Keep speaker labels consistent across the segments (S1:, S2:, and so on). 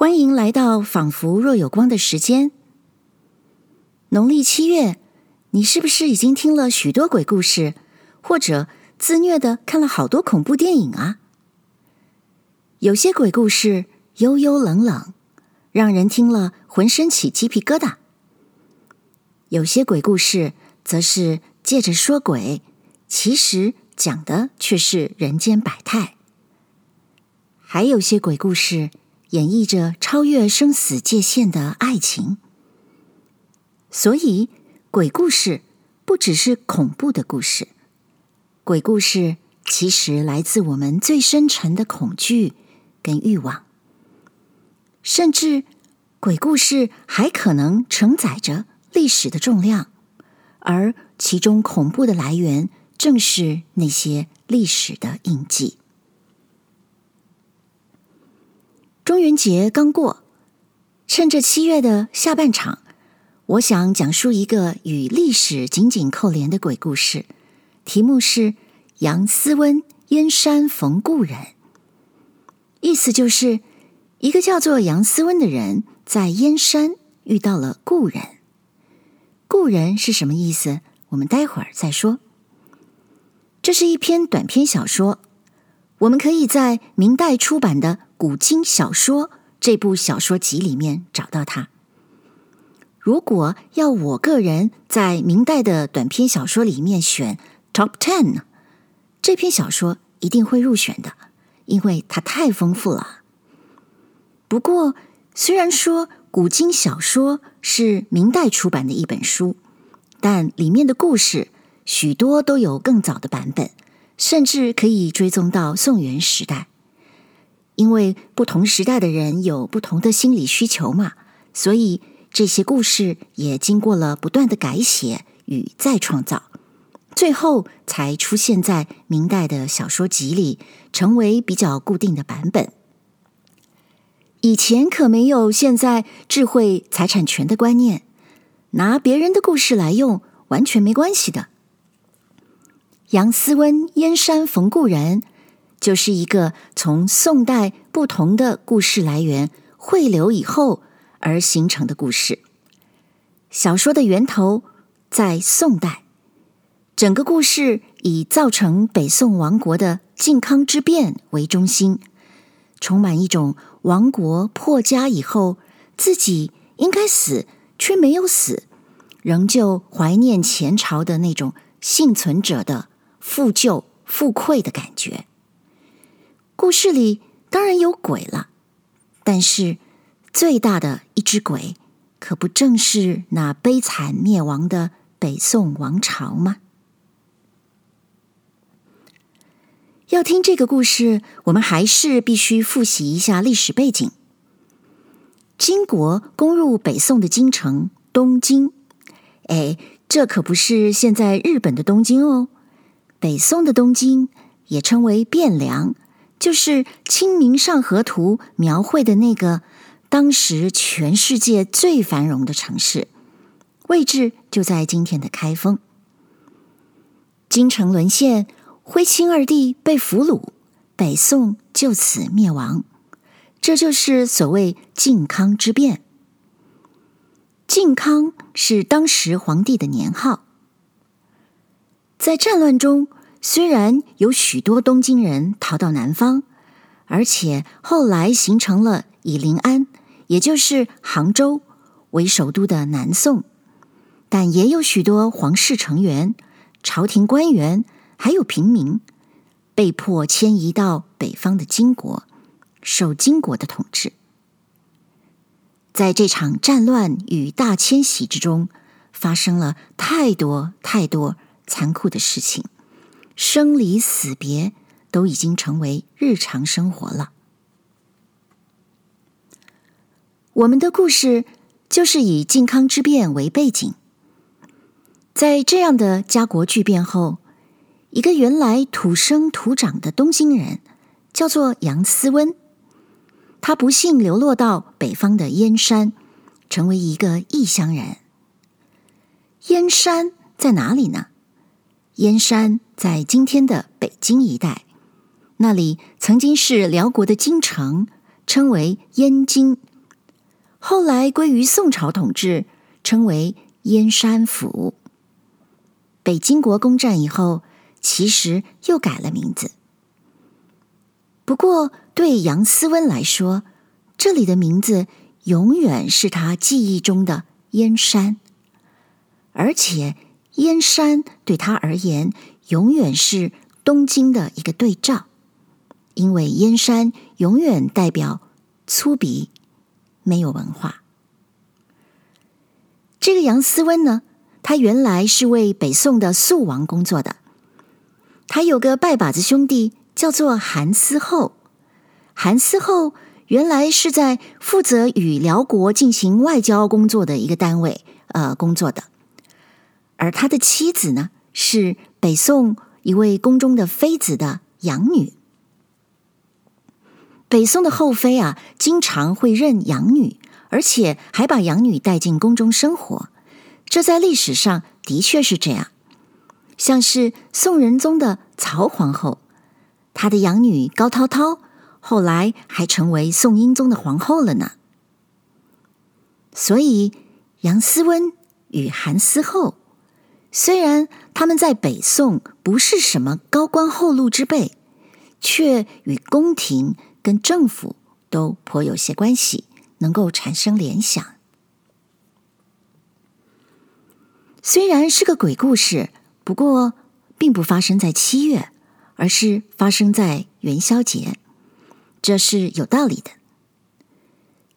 S1: 欢迎来到仿佛若有光的时间。农历七月，你是不是已经听了许多鬼故事，或者自虐的看了好多恐怖电影啊？有些鬼故事幽幽冷冷，让人听了浑身起鸡皮疙瘩；有些鬼故事则是借着说鬼，其实讲的却是人间百态；还有些鬼故事。演绎着超越生死界限的爱情，所以鬼故事不只是恐怖的故事，鬼故事其实来自我们最深沉的恐惧跟欲望，甚至鬼故事还可能承载着历史的重量，而其中恐怖的来源正是那些历史的印记。中元节刚过，趁着七月的下半场，我想讲述一个与历史紧紧扣连的鬼故事，题目是“杨斯温燕山逢故人”。意思就是一个叫做杨斯温的人在燕山遇到了故人。故人是什么意思？我们待会儿再说。这是一篇短篇小说，我们可以在明代出版的。《古今小说》这部小说集里面找到它。如果要我个人在明代的短篇小说里面选 Top Ten，这篇小说一定会入选的，因为它太丰富了。不过，虽然说《古今小说》是明代出版的一本书，但里面的故事许多都有更早的版本，甚至可以追踪到宋元时代。因为不同时代的人有不同的心理需求嘛，所以这些故事也经过了不断的改写与再创造，最后才出现在明代的小说集里，成为比较固定的版本。以前可没有现在智慧财产权的观念，拿别人的故事来用完全没关系的。杨斯温燕山逢故人。就是一个从宋代不同的故事来源汇流以后而形成的故事。小说的源头在宋代，整个故事以造成北宋亡国的靖康之变为中心，充满一种亡国破家以后自己应该死却没有死，仍旧怀念前朝的那种幸存者的负疚负愧的感觉。故事里当然有鬼了，但是最大的一只鬼，可不正是那悲惨灭亡的北宋王朝吗？要听这个故事，我们还是必须复习一下历史背景。金国攻入北宋的京城东京，哎，这可不是现在日本的东京哦。北宋的东京也称为汴梁。就是《清明上河图》描绘的那个当时全世界最繁荣的城市，位置就在今天的开封。京城沦陷，徽钦二帝被俘虏，北宋就此灭亡。这就是所谓靖康之变。靖康是当时皇帝的年号。在战乱中。虽然有许多东京人逃到南方，而且后来形成了以临安，也就是杭州为首都的南宋，但也有许多皇室成员、朝廷官员还有平民被迫迁移到北方的金国，受金国的统治。在这场战乱与大迁徙之中，发生了太多太多残酷的事情。生离死别都已经成为日常生活了。我们的故事就是以靖康之变为背景，在这样的家国巨变后，一个原来土生土长的东京人，叫做杨思温，他不幸流落到北方的燕山，成为一个异乡人。燕山在哪里呢？燕山在今天的北京一带，那里曾经是辽国的京城，称为燕京后来归于宋朝统治，称为燕山府。北京国攻战以后，其实又改了名字。不过，对杨思温来说，这里的名字永远是他记忆中的燕山，而且燕山对他而言，永远是东京的一个对照，因为燕山永远代表粗鄙、没有文化。这个杨思温呢，他原来是为北宋的肃王工作的，他有个拜把子兄弟。叫做韩思厚，韩思厚原来是在负责与辽国进行外交工作的一个单位，呃，工作的。而他的妻子呢，是北宋一位宫中的妃子的养女。北宋的后妃啊，经常会认养女，而且还把养女带进宫中生活。这在历史上的确是这样，像是宋仁宗的曹皇后。他的养女高涛涛，后来还成为宋英宗的皇后了呢。所以杨思温与韩思后，虽然他们在北宋不是什么高官厚禄之辈，却与宫廷跟政府都颇有些关系，能够产生联想。虽然是个鬼故事，不过并不发生在七月。而是发生在元宵节，这是有道理的。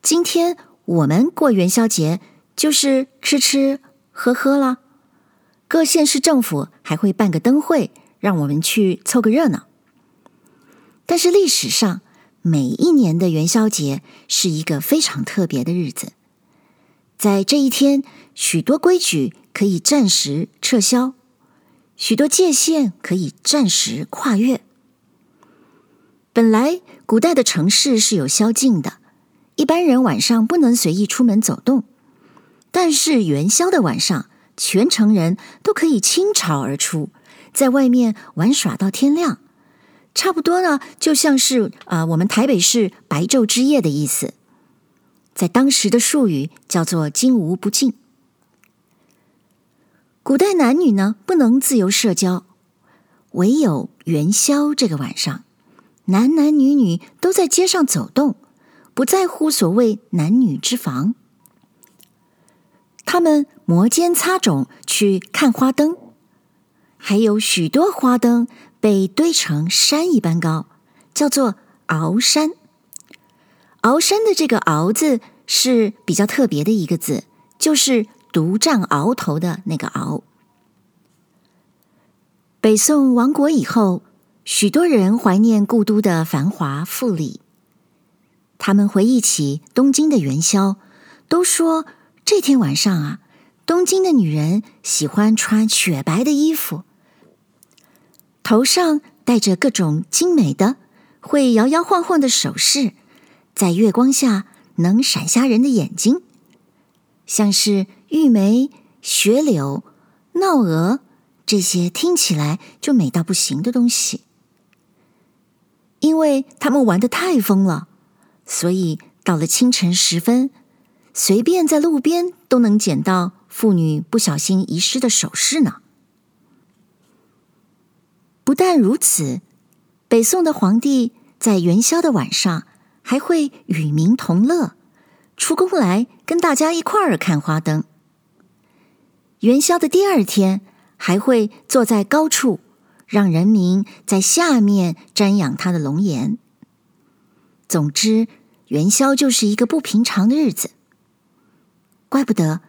S1: 今天我们过元宵节，就是吃吃喝喝了。各县市政府还会办个灯会，让我们去凑个热闹。但是历史上，每一年的元宵节是一个非常特别的日子，在这一天，许多规矩可以暂时撤销。许多界限可以暂时跨越。本来古代的城市是有宵禁的，一般人晚上不能随意出门走动。但是元宵的晚上，全城人都可以倾巢而出，在外面玩耍到天亮，差不多呢，就像是啊、呃，我们台北市白昼之夜的意思，在当时的术语叫做“惊无不尽”。古代男女呢，不能自由社交，唯有元宵这个晚上，男男女女都在街上走动，不在乎所谓男女之防。他们摩肩擦踵去看花灯，还有许多花灯被堆成山一般高，叫做鳌山。鳌山的这个“鳌”字是比较特别的一个字，就是。独占鳌头的那个鳌。北宋亡国以后，许多人怀念故都的繁华富丽。他们回忆起东京的元宵，都说这天晚上啊，东京的女人喜欢穿雪白的衣服，头上戴着各种精美的、会摇摇晃晃的首饰，在月光下能闪瞎人的眼睛，像是。玉梅、雪柳、闹蛾，这些听起来就美到不行的东西，因为他们玩的太疯了，所以到了清晨时分，随便在路边都能捡到妇女不小心遗失的首饰呢。不但如此，北宋的皇帝在元宵的晚上还会与民同乐，出宫来跟大家一块儿看花灯。元宵的第二天，还会坐在高处，让人民在下面瞻仰他的龙颜。总之，元宵就是一个不平常的日子。怪不得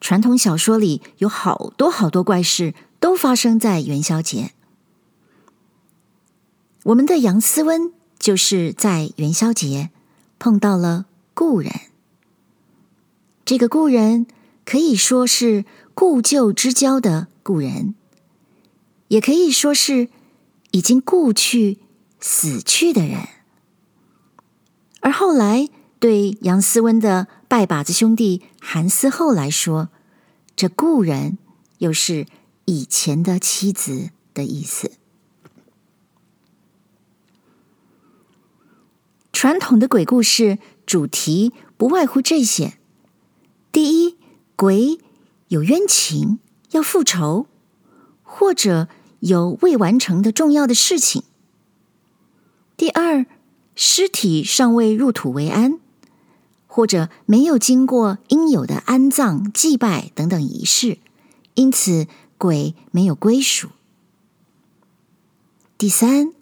S1: 传统小说里有好多好多怪事都发生在元宵节。我们的杨思温就是在元宵节碰到了故人。这个故人可以说是。故旧之交的故人，也可以说是已经故去、死去的人。而后来，对杨思温的拜把子兄弟韩思后来说，这故人又是以前的妻子的意思。传统的鬼故事主题不外乎这些：第一，鬼有冤情要复仇，或者有未完成的重要的事情；第二，尸体尚未入土为安，或者没有经过应有的安葬、祭拜等等仪式，因此鬼没有归属。第三，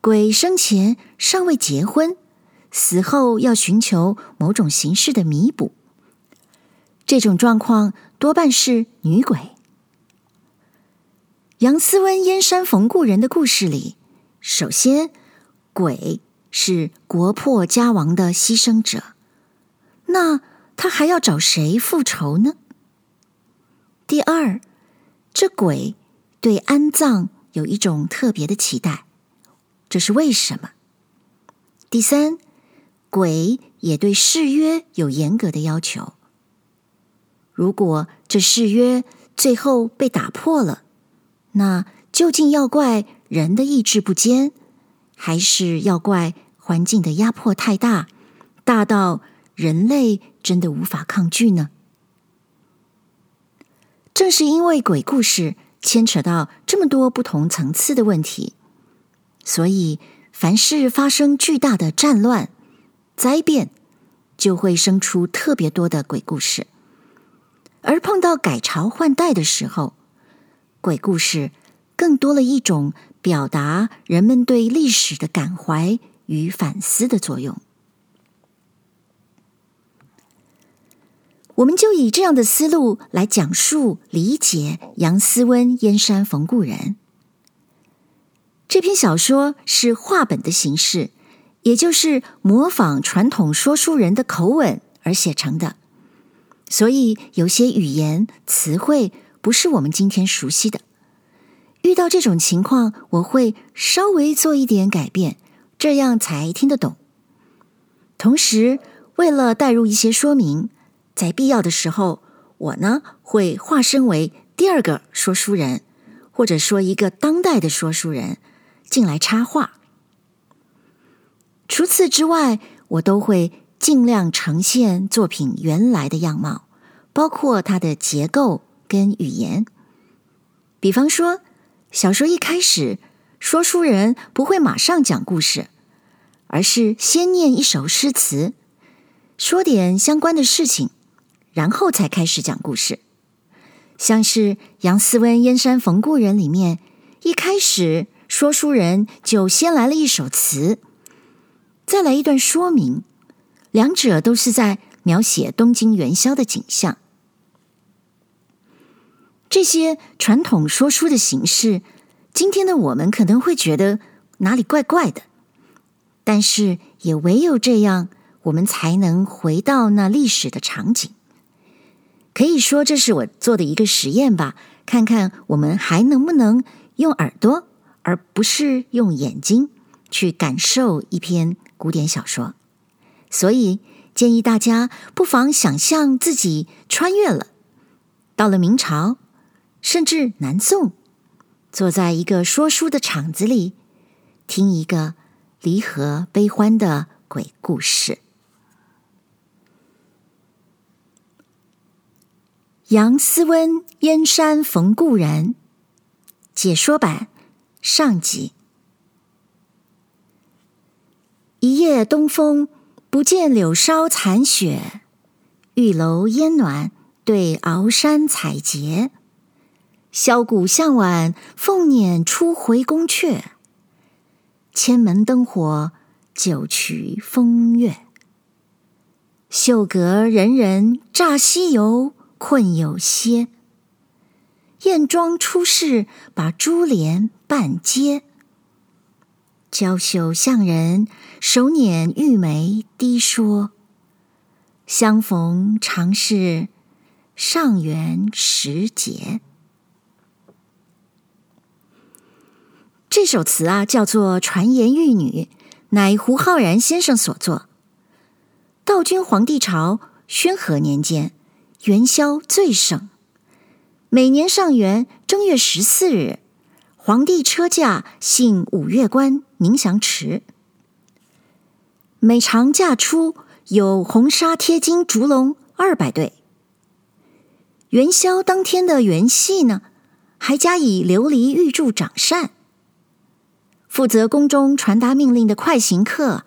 S1: 鬼生前尚未结婚，死后要寻求某种形式的弥补。这种状况多半是女鬼。杨思温燕山逢故人的故事里，首先鬼是国破家亡的牺牲者，那他还要找谁复仇呢？第二，这鬼对安葬有一种特别的期待，这是为什么？第三，鬼也对誓约有严格的要求。如果这誓约最后被打破了，那究竟要怪人的意志不坚，还是要怪环境的压迫太大，大到人类真的无法抗拒呢？正是因为鬼故事牵扯到这么多不同层次的问题，所以凡是发生巨大的战乱、灾变，就会生出特别多的鬼故事。而碰到改朝换代的时候，鬼故事更多了一种表达人们对历史的感怀与反思的作用。我们就以这样的思路来讲述理解杨思温燕山冯故人。这篇小说是话本的形式，也就是模仿传统说书人的口吻而写成的。所以有些语言词汇不是我们今天熟悉的，遇到这种情况，我会稍微做一点改变，这样才听得懂。同时，为了带入一些说明，在必要的时候，我呢会化身为第二个说书人，或者说一个当代的说书人进来插话。除此之外，我都会。尽量呈现作品原来的样貌，包括它的结构跟语言。比方说，小说一开始，说书人不会马上讲故事，而是先念一首诗词，说点相关的事情，然后才开始讲故事。像是《杨思温燕山冯故人》里面，一开始说书人就先来了一首词，再来一段说明。两者都是在描写东京元宵的景象。这些传统说书的形式，今天的我们可能会觉得哪里怪怪的，但是也唯有这样，我们才能回到那历史的场景。可以说，这是我做的一个实验吧，看看我们还能不能用耳朵，而不是用眼睛去感受一篇古典小说。所以，建议大家不妨想象自己穿越了，到了明朝，甚至南宋，坐在一个说书的场子里，听一个离合悲欢的鬼故事。杨思温燕山逢故人解说版上集。一夜东风。不见柳梢残雪，玉楼烟暖对鳌山彩节。箫鼓向晚，凤辇初回宫阙。千门灯火，九曲风月。绣阁人人乍西游，困有歇。燕庄出世，把珠帘半揭。娇羞向人，手捻玉梅低说：“相逢常是上元时节。”这首词啊，叫做《传言玉女》，乃胡浩然先生所作。道君皇帝朝宣和年间，元宵最盛，每年上元正月十四日。皇帝车驾幸五月关宁祥池，每长假出有红纱贴金烛龙二百对，元宵当天的元戏呢，还加以琉璃玉柱掌扇。负责宫中传达命令的快行客，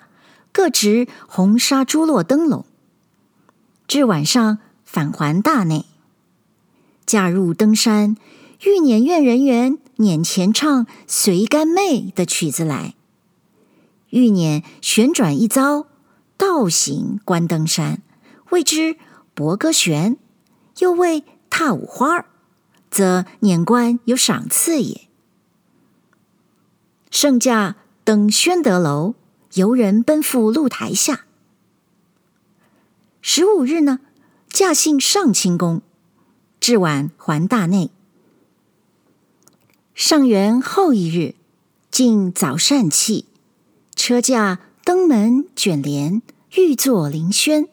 S1: 各执红纱朱络灯笼，至晚上返还大内。驾入登山，欲唁院人员輦前唱《随干妹》的曲子来。欲輦旋转一遭，倒行观登山，谓之博歌旋；又谓踏五花，则輦官有赏赐也。圣驾登宣德楼，游人奔赴露台下。十五日呢，驾幸上清宫。至晚还大内。上元后一日，进早膳器，车驾登门卷帘，欲作临轩，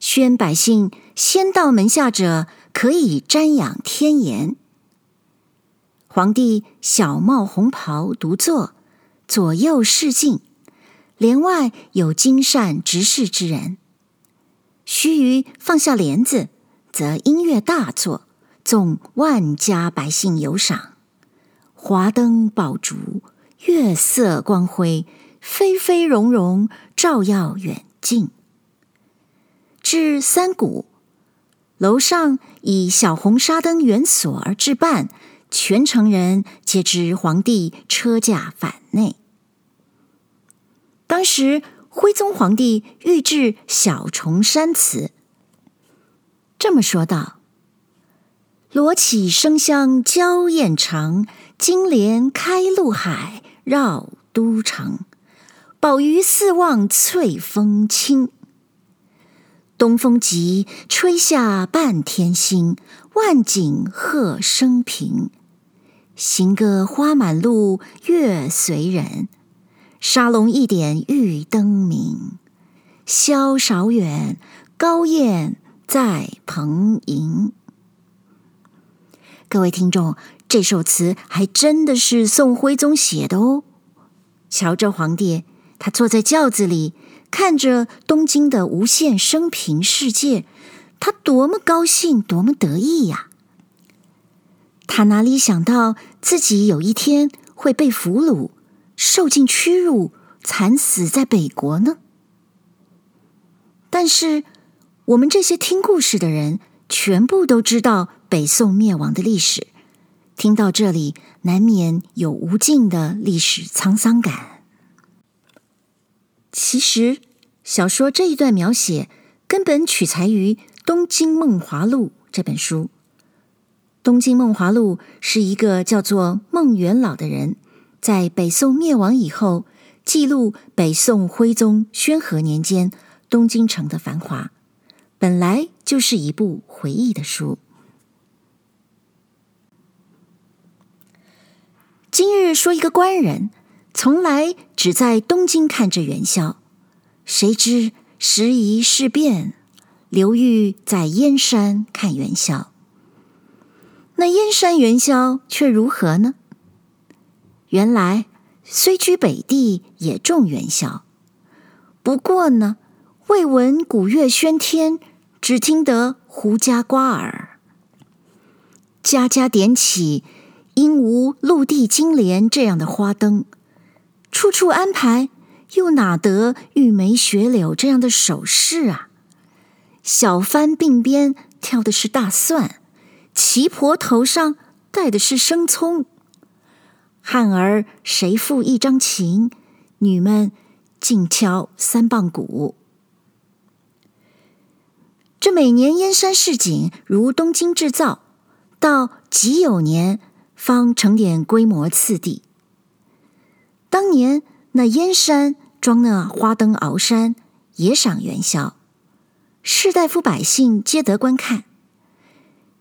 S1: 宣百姓先到门下者，可以瞻仰天颜。皇帝小帽红袍独坐，左右侍进，帘外有金扇执事之人。须臾放下帘子。则音乐大作，纵万家百姓游赏，华灯宝烛，月色光辉，飞飞融融，照耀远近。至三鼓，楼上以小红纱灯圆锁而置办，全城人皆知皇帝车驾返内。当时徽宗皇帝御制小重山词。这么说道：“罗绮生香娇艳长，金莲开露海绕都城。宝鱼四望翠峰青，东风急吹下半天星，万景贺生平。行个花满路月随人，沙龙一点玉灯明。潇韶远，高雁。”在蓬瀛，各位听众，这首词还真的是宋徽宗写的哦。瞧这皇帝，他坐在轿子里，看着东京的无限生平世界，他多么高兴，多么得意呀！他哪里想到自己有一天会被俘虏，受尽屈辱，惨死在北国呢？但是。我们这些听故事的人，全部都知道北宋灭亡的历史。听到这里，难免有无尽的历史沧桑感。其实，小说这一段描写根本取材于《东京梦华录》这本书。《东京梦华录》是一个叫做孟元老的人，在北宋灭亡以后，记录北宋徽宗宣和年间东京城的繁华。本来就是一部回忆的书。今日说一个官人，从来只在东京看着元宵，谁知时移世变，流寓在燕山看元宵。那燕山元宵却如何呢？原来虽居北地，也种元宵，不过呢，未闻鼓乐喧天，只听得胡笳瓜耳。家家点起，应无陆地金莲这样的花灯；处处安排，又哪得玉梅雪柳这样的首饰啊？小帆鬓边挑的是大蒜，旗婆头上戴的是生葱。汉儿谁赋一张琴？女们尽敲三棒鼓。这每年燕山市井如东京制造，到己酉年方成点规模次第。当年那燕山装那花灯鳌山，也赏元宵，士大夫百姓皆得观看。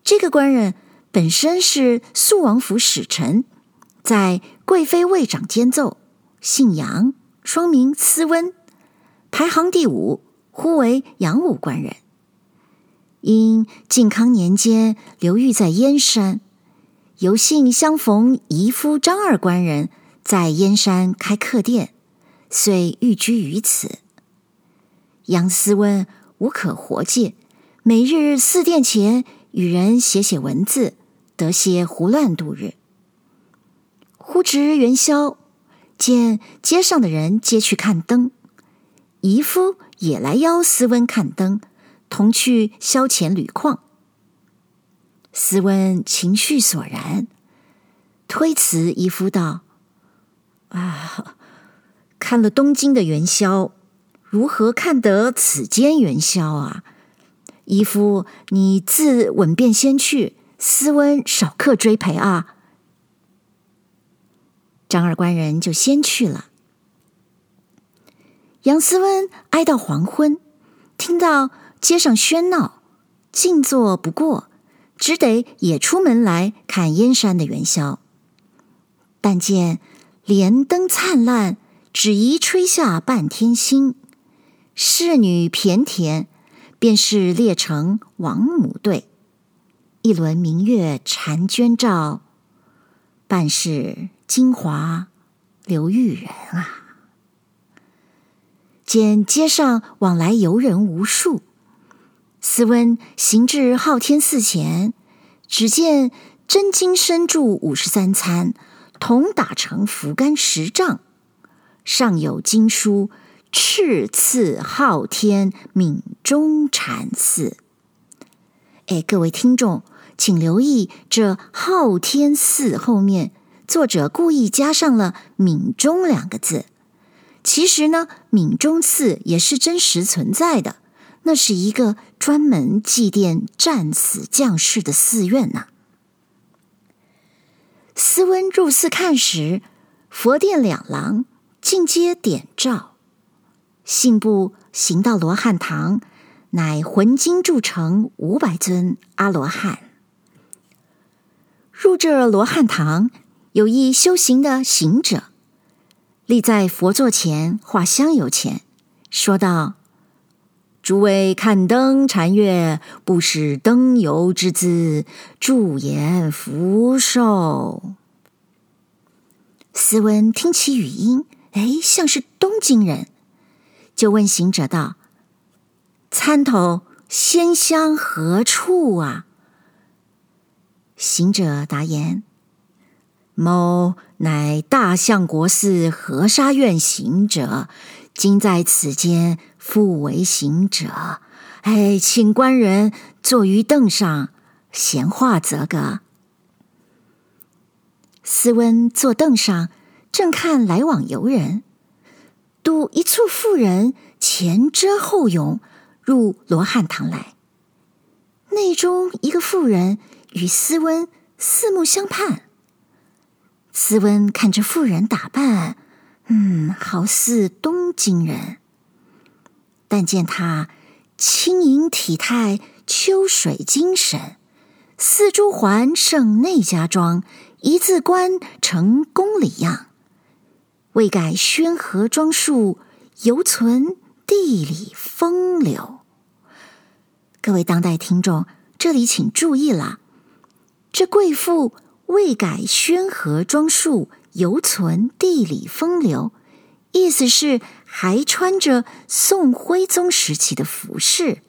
S1: 这个官人本身是肃王府使臣，在贵妃位长监奏，姓杨，双名思温，排行第五，呼为杨武官人。因靖康年间流寓在燕山，有幸相逢姨夫张二官人，在燕山开客店，遂寓居于此。杨思温无可活借，每日四殿前与人写写文字，得些胡乱度日。忽值元宵，见街上的人皆去看灯，姨夫也来邀斯温看灯，同去消遣旅况。斯温情绪索然，推辞姨夫道：“啊，看了东京的元宵，如何看得此间元宵啊？姨夫，你自稳便先去，斯温少客追陪啊。”张二官人就先去了。杨思温挨到黄昏，听到街上喧闹，静坐不过。只得也出门来看燕山的元宵，但见莲灯灿烂，只疑吹下半天星。侍女骈田，便是列成王母队。一轮明月婵娟照，半是金华流玉人啊！见街上往来游人无数。斯温行至昊天寺前，只见真金身柱五十三参，铜打成扶竿十丈，上有经书“敕赐昊天旻中禅寺”。哎，各位听众，请留意这“昊天寺”后面，作者故意加上了“闽中”两个字。其实呢，闽中寺也是真实存在的。那是一个专门祭奠战死将士的寺院呢。斯温入寺看时，佛殿两廊尽皆点照，信步行到罗汉堂，乃浑金铸成五百尊阿罗汉。入这罗汉堂，有一修行的行者，立在佛座前画香油钱，说道。诸位看灯禅月，不使灯油之资，驻颜福寿。斯温听其语音，哎，像是东京人，就问行者道：“参头仙香何处啊？”行者答言：“某乃大相国寺河沙院行者。”今在此间复为行者，哎，请官人坐于凳上闲话则个。斯温坐凳上，正看来往游人，睹一簇妇人前遮后拥入罗汉堂来，内中一个妇人与斯温四目相盼。斯温看着妇人打扮。嗯，好似东京人，但见他轻盈体态，秋水精神，四珠环胜内家庄，一字冠成宫里样，未改宣和装束，犹存地理风流。各位当代听众，这里请注意了，这贵妇未改宣和装束。犹存地理风流，意思是还穿着宋徽宗时期的服饰。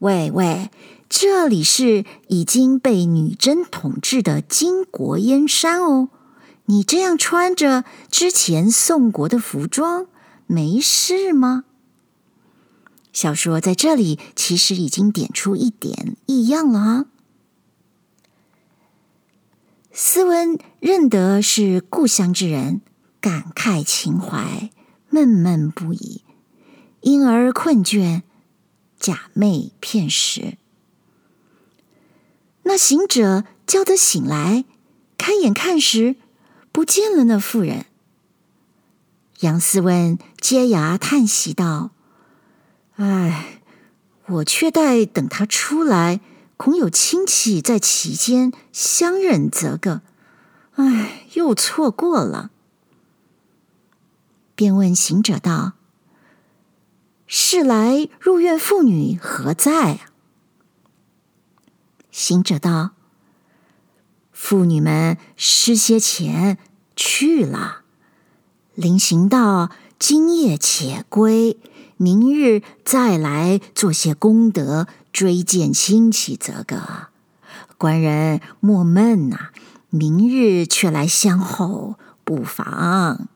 S1: 喂喂，这里是已经被女真统治的金国燕山哦，你这样穿着之前宋国的服装，没事吗？小说在这里其实已经点出一点异样了啊。斯温认得是故乡之人，感慨情怀，闷闷不已，因而困倦，假寐片时。那行者叫得醒来，开眼看时，不见了那妇人。杨斯温接牙叹息道：“唉，我却待等他出来。”恐有亲戚在其间相认，则个，唉，又错过了。便问行者道：“是来入院妇女何在？”行者道：“妇女们失些钱去了，临行道今夜且归，明日再来做些功德，追荐亲戚则个。官人莫闷呐、明日却来相候，不妨。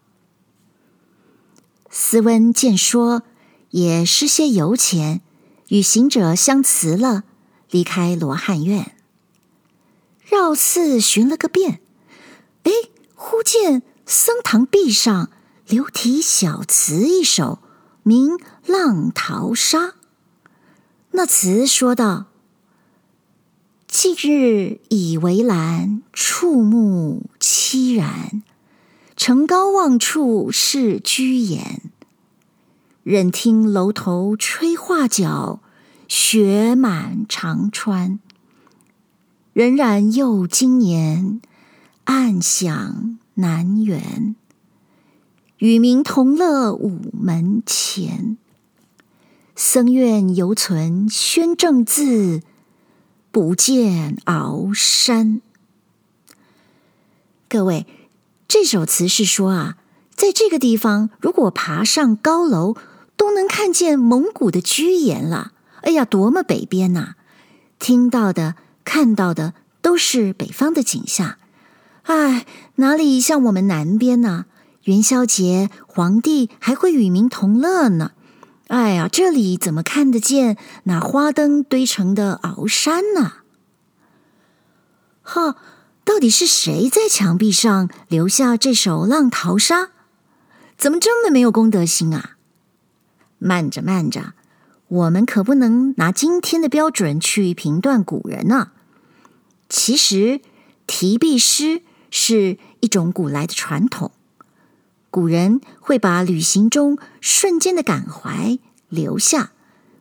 S1: 斯温见说，也施些油钱，与行者相辞了，离开罗汉院，绕寺寻了个遍。哎，忽见僧堂壁上留题小词一首，名《浪淘沙》。那词说道：“近日已围栏，触目凄然。”城高望处是居延，忍听楼头吹画角，雪满长川。荏苒又经年，暗想南园。与民同乐午门前，僧院犹存宣正字，不见鳌山。各位。这首词是说啊，在这个地方，如果爬上高楼，都能看见蒙古的居延了。哎呀，多么北边呐！听到的、看到的都是北方的景象。哎，哪里像我们南边呢？元宵节，皇帝还会与民同乐呢。哎呀，这里怎么看得见那花灯堆成的鳌山呢？哈。到底是谁在墙壁上留下这首《浪淘沙》？怎么这么没有公德心啊？慢着，慢着，我们可不能拿今天的标准去评断古人啊。其实，题壁诗是一种古来的传统，古人会把旅行中瞬间的感怀留下，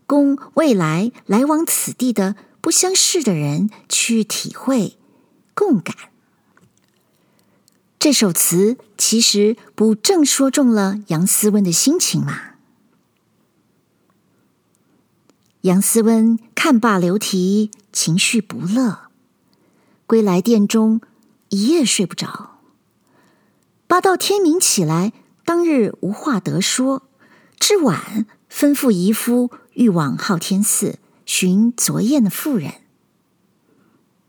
S1: 供未来来往此地的不相识的人去体会。共感。这首词其实不正说中了杨思温的心情吗？杨思温看罢留题，情绪不乐，归来殿中一夜睡不着。八到天明起来，当日无话得说，至晚吩咐姨夫欲往昊天寺寻昨夜的妇人。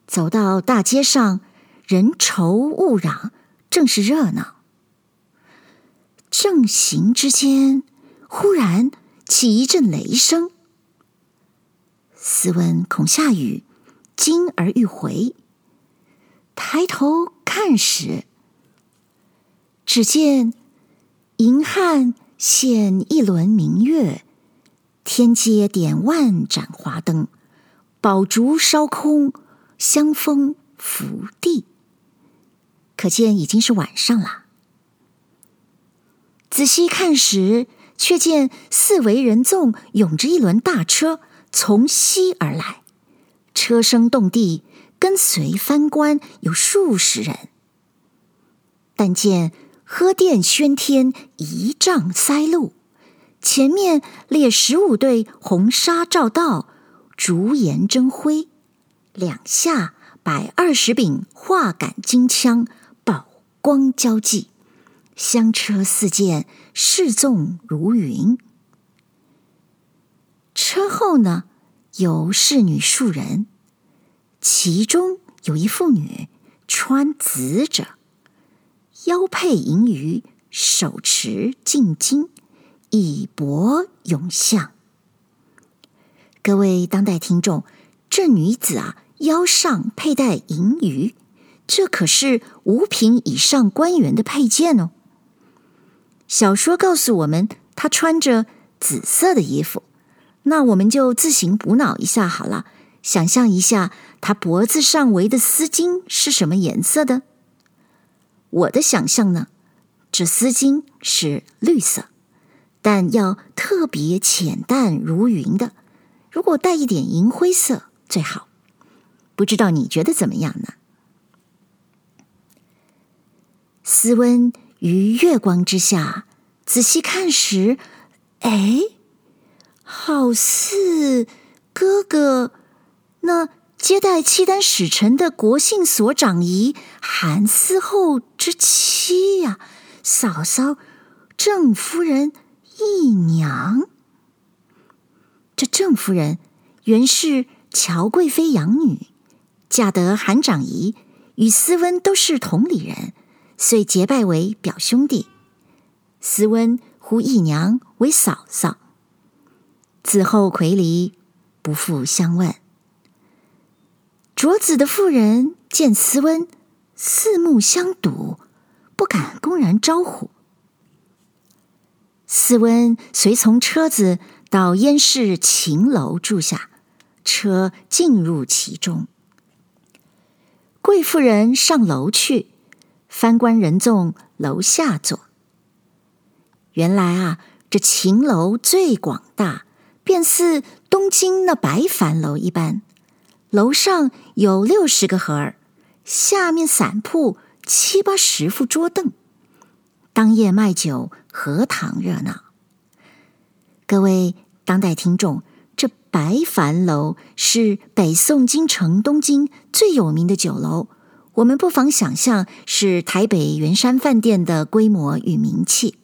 S1: 走到大街上，人稠物攘，正是热闹。正行之间，忽然起一阵雷声。斯温恐下雨，惊而欲回，抬头看时，只见银汉现一轮明月，天阶点万盏华灯，宝烛烧空。香风拂地，可见已经是晚上了。仔细看时，却见四围人众拥着一轮大车从西而来，车声动地，跟随翻官有数十人。但见荷殿喧天，仪仗塞路，前面列十五队红纱罩道，竹严争辉。两下摆二十柄画杆金枪，宝光交际，香车四溅，士众如云。车后呢，有侍女数人，其中有一妇女穿紫者，腰佩银鱼，手持净金，以博永相。各位当代听众，这女子啊。腰上佩戴银鱼，这可是五品以上官员的佩剑哦。小说告诉我们，她穿着紫色的衣服，那我们就自行补脑一下好了。想象一下，她脖子上围的丝巾是什么颜色的？我的想象呢，这丝巾是绿色，但要特别浅淡如云的。如果带一点银灰色最好。不知道你觉得怎么样呢？斯温于月光之下仔细看时，哎，好似哥哥那接待契丹使臣的国姓所长仪韩思后之妻呀，嫂嫂郑夫人义娘。这郑夫人原是乔贵妃养女，嫁得韩长仪，与思温都是同里人，遂结拜为表兄弟。思温呼义娘为嫂嫂。自后葵离，不复相问。卓子的妇人见斯温，四目相睹，不敢公然招呼。斯温随从车子到燕市秦楼住下，车进入其中。贵妇人上楼去，翻官人纵楼下坐。原来啊，这秦楼最广大。便似东京那白帆楼一般，楼上有六十个盒儿，下面散铺七八十副桌凳，当夜卖酒，何尝热闹？各位当代听众，这白帆楼是北宋京城东京最有名的酒楼，我们不妨想象是台北圆山饭店的规模与名气。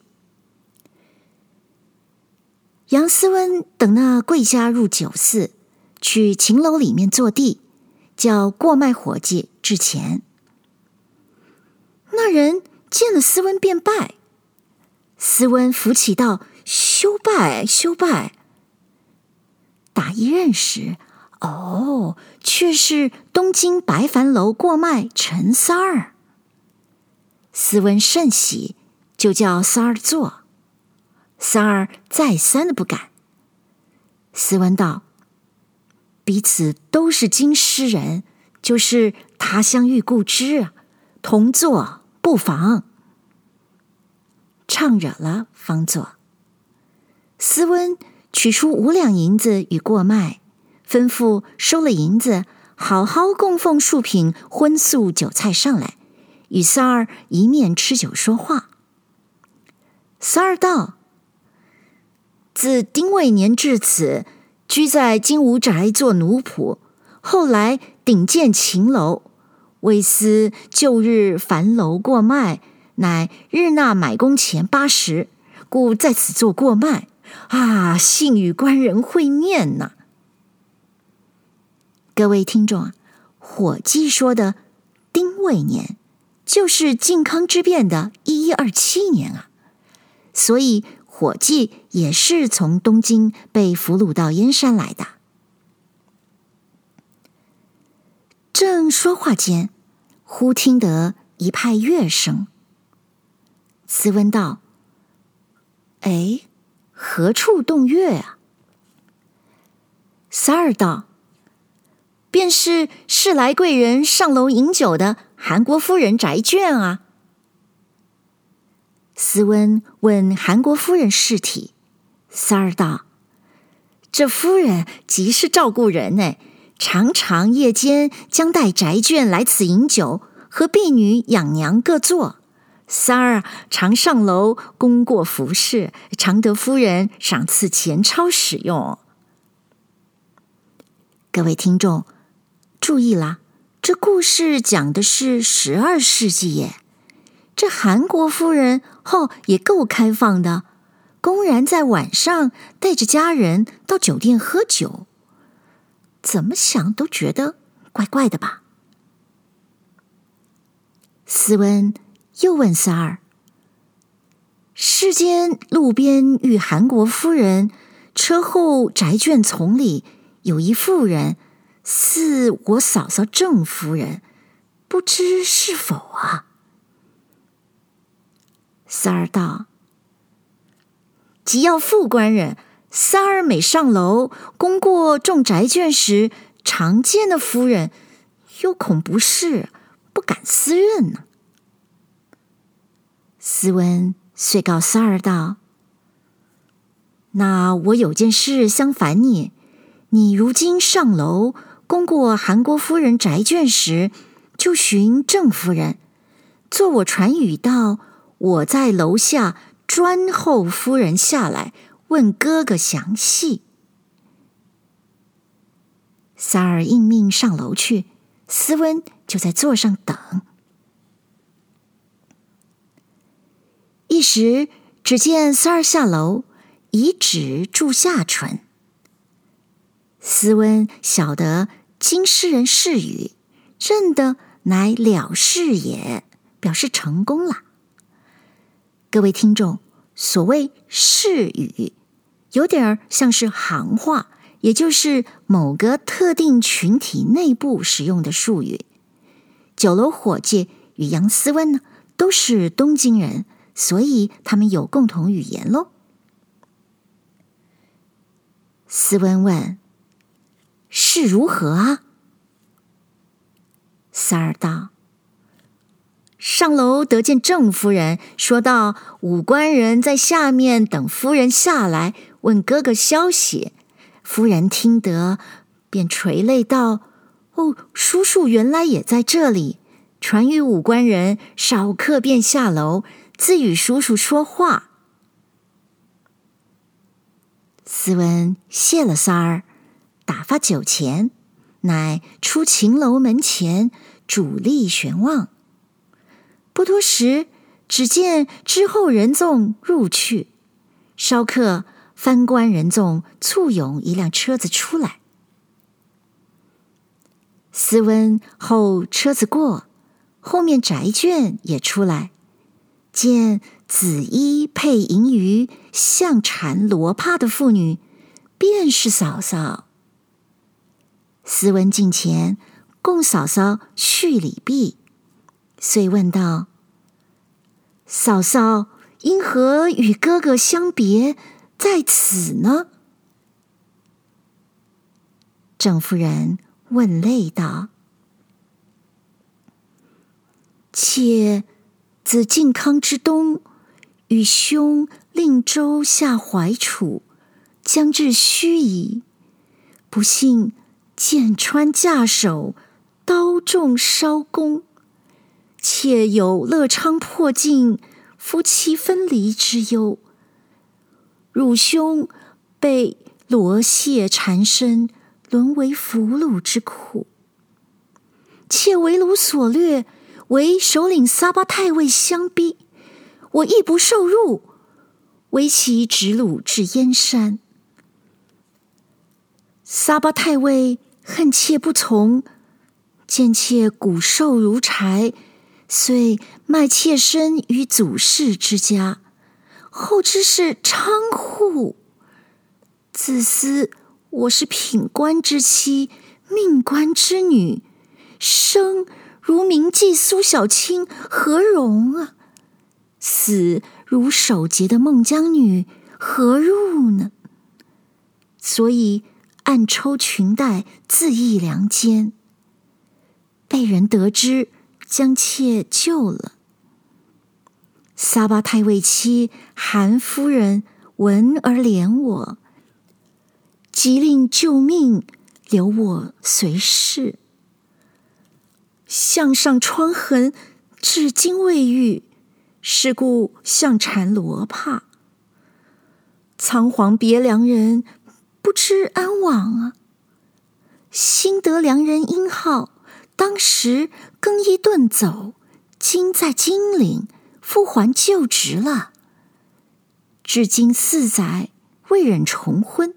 S1: 杨思温等那贵家入酒肆，去秦楼里面坐地，叫过脉伙计置钱。那人见了斯温便拜，斯温扶起道：“休拜，休拜。”打一认识，哦，却是东京白帆楼过脉陈三儿。斯温甚喜，就叫三儿坐。三儿再三的不敢。斯温道：“彼此都是京师人，就是他乡遇故知，同坐不妨。”唱惹了，方坐。斯温取出五两银子与过卖，吩咐收了银子，好好供奉数品荤素酒菜上来，与三儿一面吃酒说话。三儿道。自丁未年至此，居在金吾宅做奴仆，后来顶建秦楼，为思旧日樊楼过卖，乃日纳买工钱八十，故在此做过卖。啊，幸与官人会面呐！各位听众啊，伙计说的丁未年，就是靖康之变的一一二七年啊，所以。伙计也是从东京被俘虏到燕山来的。正说话间，忽听得一派乐声。斯温道：“哎，何处动乐啊？”三儿道：“便是世来贵人上楼饮酒的韩国夫人宅眷啊。”斯温问韩国夫人事体，三儿道：“这夫人极是照顾人呢，常常夜间将带宅眷来此饮酒，和婢女养娘各坐。三儿常上楼供过服侍，常得夫人赏赐钱钞使用。”各位听众注意啦，这故事讲的是十二世纪耶。这韩国夫人后也够开放的，公然在晚上带着家人到酒店喝酒，怎么想都觉得怪怪的吧？斯温又问三儿：“世间路边遇韩国夫人，车后宅眷丛里有一妇人，似我嫂嫂郑夫人，不知是否啊？”三儿道：“即要副官人，三儿每上楼供过众宅眷时，常见的夫人，又恐不是，不敢私认呢。”斯温遂告三儿道：“那我有件事相烦你，你如今上楼供过韩国夫人宅眷时，就寻郑夫人，做我传语道。”我在楼下专候夫人下来问哥哥详细。三儿应命上楼去，斯温就在座上等。一时只见三儿下楼，以指住下唇。斯温晓得京师人试语，认得乃了事也，表示成功了。各位听众，所谓试语，有点儿像是行话，也就是某个特定群体内部使用的术语。酒楼伙计与杨思温呢，都是东京人，所以他们有共同语言喽。斯温问：“是如何啊？”三儿道。上楼得见郑夫人，说道：“武官人在下面等夫人下来，问哥哥消息。”夫人听得，便垂泪道：“哦，叔叔原来也在这里。传与武官人，少客便下楼，自与叔叔说话。”斯文谢了三儿，打发酒钱，乃出秦楼门前，伫立悬望。不多时，只见之后人众入去，稍刻，藩官人众簇拥一辆车子出来。斯温候车子过，后面宅眷也出来，见紫衣配银鱼、项缠罗帕的妇女，便是嫂嫂。斯温近前，共嫂嫂叙礼毕。遂问道：“嫂嫂因何与哥哥相别在此呢？”郑夫人问泪道：“妾自靖康之冬，与兄令州下淮楚，将至盱眙，不幸剑穿架首，刀中烧弓。”妾有乐昌破境，夫妻分离之忧；汝兄被罗谢缠身，沦为俘虏之苦。妾为虏所掠，为首领撒巴太尉相逼，我亦不受辱，为其指虏至燕山。撒巴太尉恨妾不从，见妾骨瘦如柴。遂卖妾身于祖室之家，后知是娼户。自私我是品官之妻，命官之女，生如名妓苏小青，何容啊？死如守节的孟姜女，何入呢？所以暗抽裙带，自缢梁间，被人得知。将妾救了。撒巴太尉妻韩夫人闻而怜我，急令救命，留我随侍。项上疮痕至今未愈，是故项缠罗帕。仓皇别良人，不知安往啊！幸得良人英号。当时更衣遁走，今在金陵复还旧职了。至今四载，未忍重婚。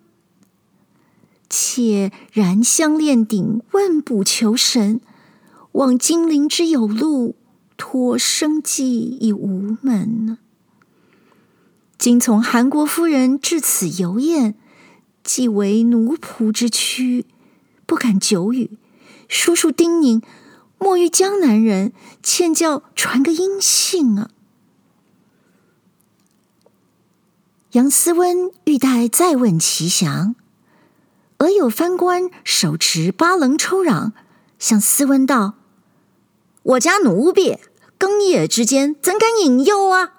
S1: 妾燃香炼顶，问卜求神，望金陵之有路，托生计已无门。今从韩国夫人至此游宴，既为奴仆之躯，不敢久语。叔叔叮咛，莫遇江南人，欠教传个音信啊。杨斯温欲待再问其详，俄有藩官手持八棱抽壤，向斯温道：“我家奴婢更夜之间怎敢引诱啊？”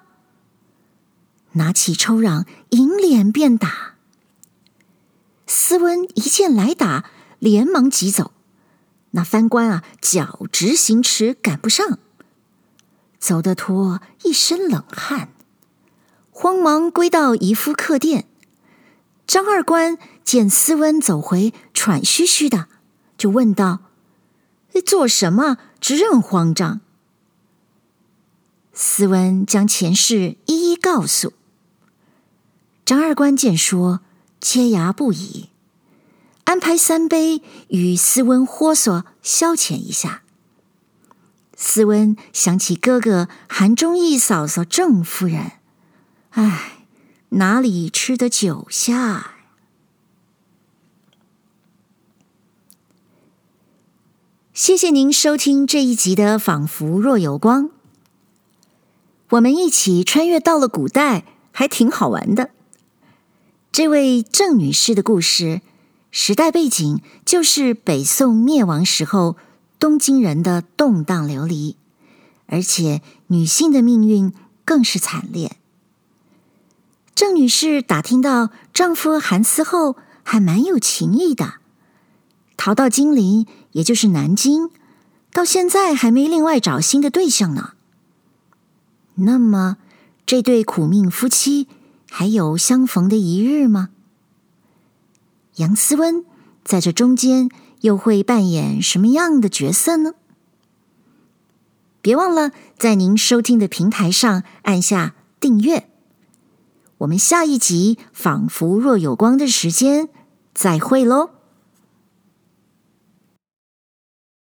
S1: 拿起抽壤，迎脸便打。斯温一见来打，连忙急走。那藩官啊，脚直行驰，赶不上，走得脱一身冷汗，慌忙归到姨夫客店。张二官见斯温走回，喘吁吁的，就问道：“做什么？直认慌张？”斯温将前事一一告诉。张二官见说，嗟牙不已。安排三杯与斯温霍索消遣一下。斯温想起哥哥韩忠义嫂嫂郑夫人，唉，哪里吃得酒下？谢谢您收听这一集的《仿佛若有光》，我们一起穿越到了古代，还挺好玩的。这位郑女士的故事，时代背景就是北宋灭亡时候东京人的动荡流离，而且女性的命运更是惨烈。郑女士打听到丈夫韩思后还蛮有情义的，逃到金陵。也就是南京，到现在还没另外找新的对象呢。那么，这对苦命夫妻还有相逢的一日吗？杨思温在这中间又会扮演什么样的角色呢？别忘了在您收听的平台上按下订阅。我们下一集《仿佛若有光》的时间再会喽。